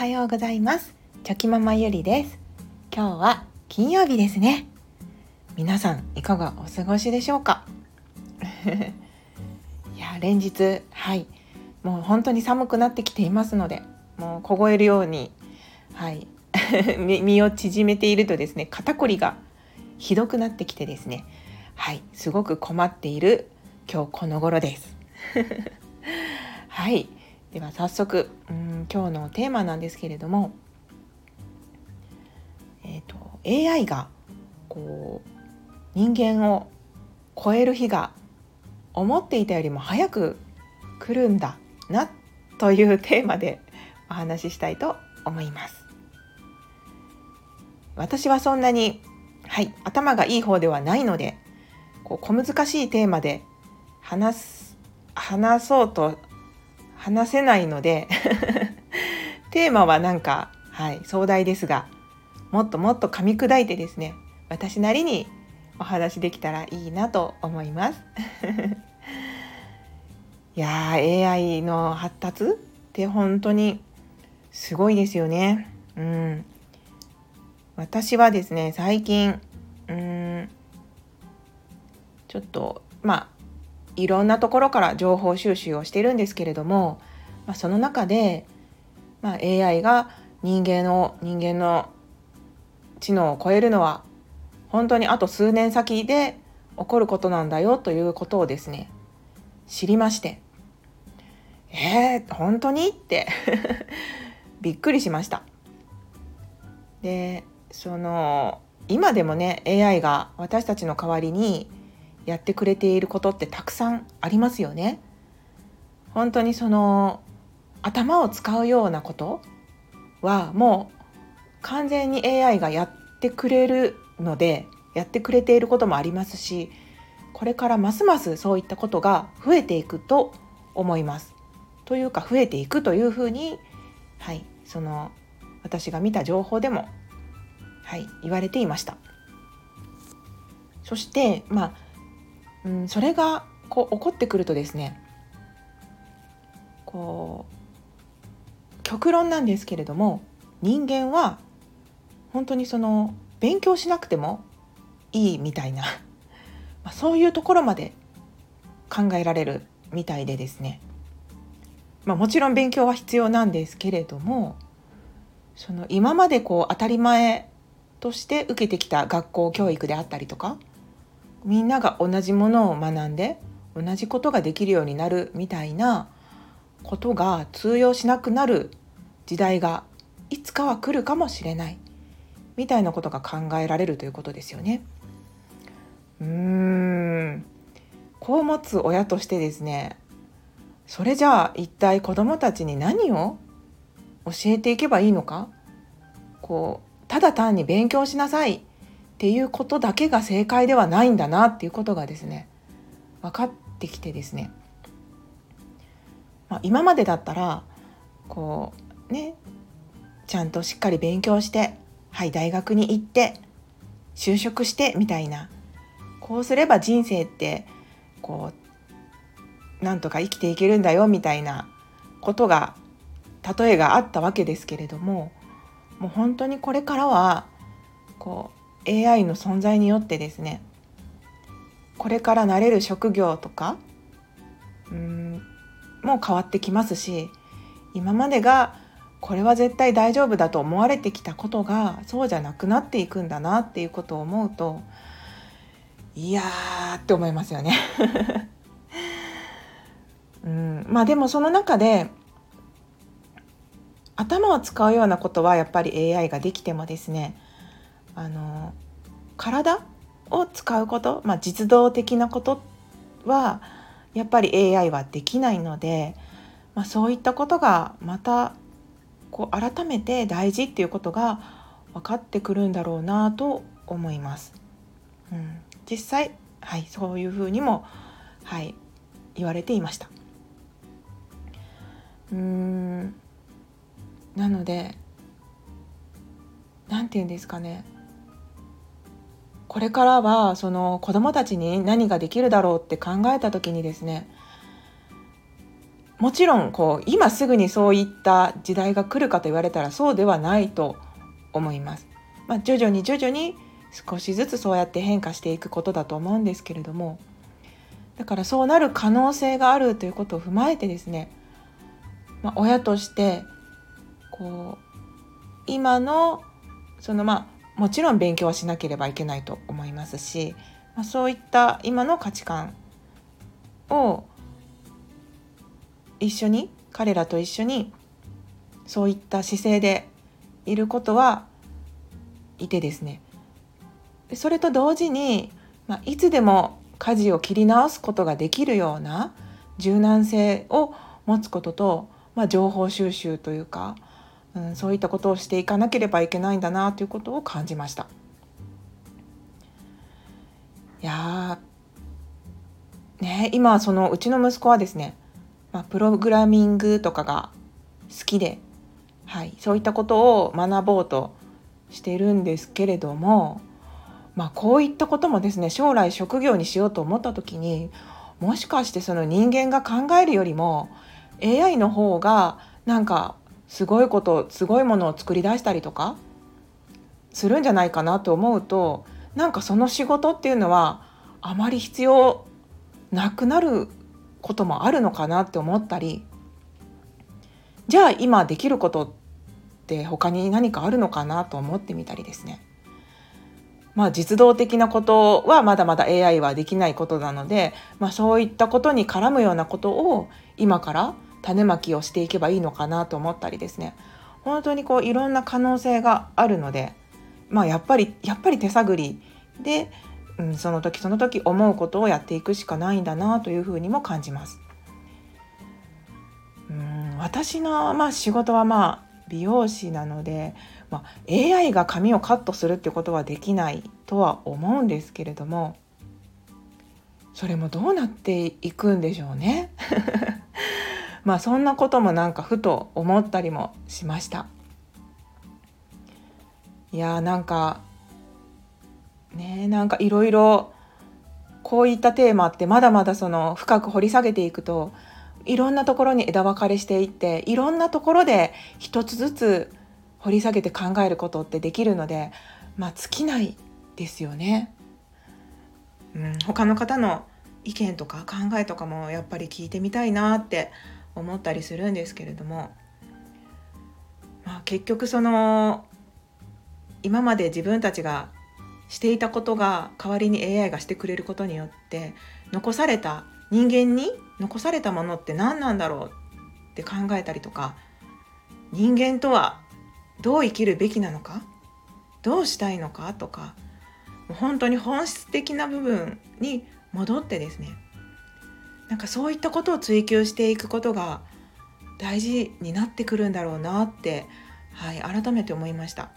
はようございます。チョキママゆりです。今日は金曜日ですね。皆さんいかがお過ごしでしょうか？いや連日はい。もう本当に寒くなってきていますのでもう凍えるようにはい。身を縮めているとですね肩こりがひどくなってきてですねはい。すごく困っている今日この頃です。はい。では早速うん今日のテーマなんですけれども、えーと、と AI がこう人間を超える日が思っていたよりも早く来るんだなというテーマでお話ししたいと思います。私はそんなに、はい、頭がいい方ではないのでこう小難しいテーマで話す話そうと話せないので テーマはなんか、はい、壮大ですがもっともっと噛み砕いてですね私なりにお話できたらいいなと思います。いやー AI の発達って本当にすごいですよね。うん。私はですね最近うんちょっとまあいろんなところから情報収集をしてるんですけれども、まあ、その中で、まあ、AI が人間の人間の知能を超えるのは本当にあと数年先で起こることなんだよということをですね知りましてえー、本当にって びっくりしました。でその今でもね AI が私たちの代わりにやってくれていることってたくさんありますよね。本当にその頭を使うようなことはもう完全に AI がやってくれるのでやってくれていることもありますしこれからますますそういったことが増えていくと思います。というか増えていくというふうに、はい、その私が見た情報でも、はい、言われていました。そしてまあうん、それがこう起こってくるとですねこう極論なんですけれども人間は本当にその勉強しなくてもいいみたいな、まあ、そういうところまで考えられるみたいでですね、まあ、もちろん勉強は必要なんですけれどもその今までこう当たり前として受けてきた学校教育であったりとかみんなが同じものを学んで同じことができるようになるみたいなことが通用しなくなる時代がいつかは来るかもしれないみたいなことが考えられるということですよね。うーん子を持つ親としてですねそれじゃあ一体子どもたちに何を教えていけばいいのかこうただ単に勉強しなさいっていうことだけが正解ではないんだなっていうことがですね分かってきてですね、まあ、今までだったらこうねちゃんとしっかり勉強してはい大学に行って就職してみたいなこうすれば人生ってこうなんとか生きていけるんだよみたいなことが例えがあったわけですけれどももう本当にこれからはこう AI の存在によってですねこれからなれる職業とかうんもう変わってきますし今までがこれは絶対大丈夫だと思われてきたことがそうじゃなくなっていくんだなっていうことを思うといやーって思いますよね。うんまあでもその中で頭を使うようなことはやっぱり AI ができてもですねあの体を使うこと、まあ、実動的なことはやっぱり AI はできないので、まあ、そういったことがまたこう改めて大事っていうことが分かってくるんだろうなと思います。うん、実際、はい、そういうふうにも、はい、言われていました。うんなので何て言うんですかねこれからはその子どもたちに何ができるだろうって考えた時にですねもちろんこう今すぐにそういった時代が来るかと言われたらそうではないと思います。まあ、徐々に徐々に少しずつそうやって変化していくことだと思うんですけれどもだからそうなる可能性があるということを踏まえてですね、まあ、親としてこう今のそのまあもちろん勉強はしなければいけないと思いますし、まあ、そういった今の価値観を一緒に彼らと一緒にそういった姿勢でいることはいてですね。それと同時に、まあ、いつでも舵を切り直すことができるような柔軟性を持つことと、まあ、情報収集というか、うん、そういったことをしていかなければいけないんだなということを感じました。いやね今そのうちの息子はですねまあ、プログラミングとかが好きで、はい、そういったことを学ぼうとしてるんですけれども、まあ、こういったこともですね将来職業にしようと思った時にもしかしてその人間が考えるよりも AI の方がなんかすごいことすごいものを作り出したりとかするんじゃないかなと思うとなんかその仕事っていうのはあまり必要なくなることもあるのかなって思ったりじゃあ今できることって他に何かあるのかなと思ってみたりですね。まあ実動的なことはまだまだ AI はできないことなので、まあ、そういったことに絡むようなことを今から種まきをしていけばいいのかなと思ったりですね本当にこういろんな可能性があるので、まあ、やっぱりやっぱり手探りでうん、その時その時思うことをやっていくしかないんだなというふうにも感じます。うん私の、まあ、仕事はまあ美容師なので、まあ、AI が髪をカットするってことはできないとは思うんですけれどもそれもどうなっていくんでしょうね。まあそんなこともなんかふと思ったりもしました。いやーなんかねなんかいろいろこういったテーマってまだまだその深く掘り下げていくといろんなところに枝分かれしていっていろんなところで一つずつ掘り下げて考えることってできるのでまあ尽きないですよね。うん、他の方の意見とか考えとかもやっぱり聞いてみたいなって思ったりするんですけれども、まあ、結局その今まで自分たちがしていたことが代わりに AI がしてくれることによって残された人間に残されたものって何なんだろうって考えたりとか人間とはどう生きるべきなのかどうしたいのかとか本当に本質的な部分に戻ってですねなんかそういったことを追求していくことが大事になってくるんだろうなって、はい、改めて思いました。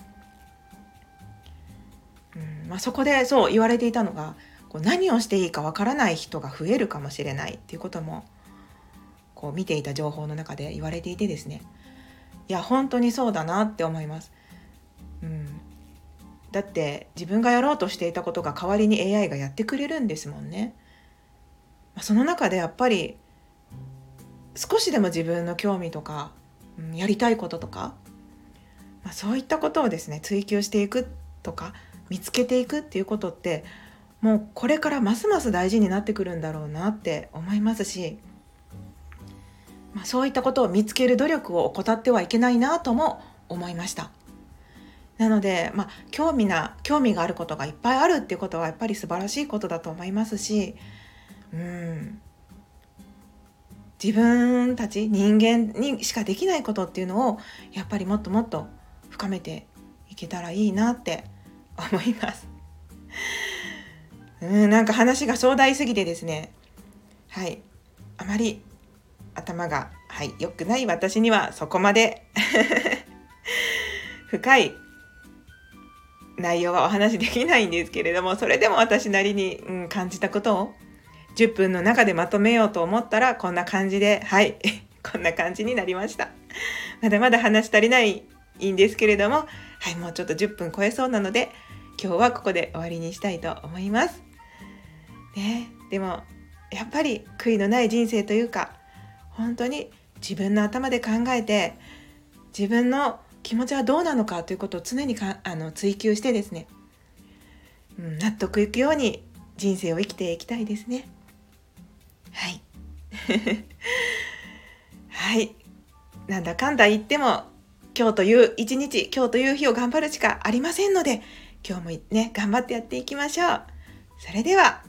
うんまあ、そこでそう言われていたのがこう何をしていいかわからない人が増えるかもしれないっていうこともこう見ていた情報の中で言われていてですねいや本当にそうだなって思います。うん、だって自分がやろうとしていたことが代わりに AI がやってくれるんですもんね。その中でやっぱり少しでも自分の興味とか、うん、やりたいこととか、まあ、そういったことをですね追求していくとか見つけていくっていうことってもうこれからますます大事になってくるんだろうなって思いますし、まあ、そういったことを見つける努力を怠ってはいけないなとも思いました。なので、まあ、興味な興味があることがいっぱいあるっていうことはやっぱり素晴らしいことだと思いますしうん自分たち人間にしかできないことっていうのをやっぱりもっともっと深めていけたらいいなって思います。うん、なんか話が壮大すぎてですね。はい。あまり頭が、はい、良くない私にはそこまで 深い内容はお話できないんですけれども、それでも私なりに、うん、感じたことを10分の中でまとめようと思ったら、こんな感じで、はい、こんな感じになりました。まだまだ話足りないんですけれども、はい、もうちょっと10分超えそうなので、今日はここで終わりにしたいと思います。ね、でもやっぱり悔いのない人生というか本当に自分の頭で考えて自分の気持ちはどうなのかということを常にかあの追求してですね、うん、納得いくように人生を生きていきたいですね。はい。はい。なんだかんだ言っても今日という一日今日という日を頑張るしかありませんので今日もね頑張ってやっていきましょう。それでは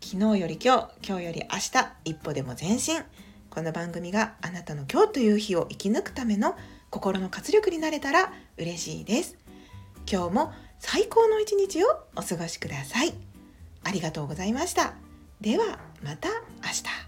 昨日より今日今日より明日一歩でも前進。この番組があなたの今日という日を生き抜くための心の活力になれたら嬉しいです。今日も最高の一日をお過ごしください。ありがとうございました。ではまた明日。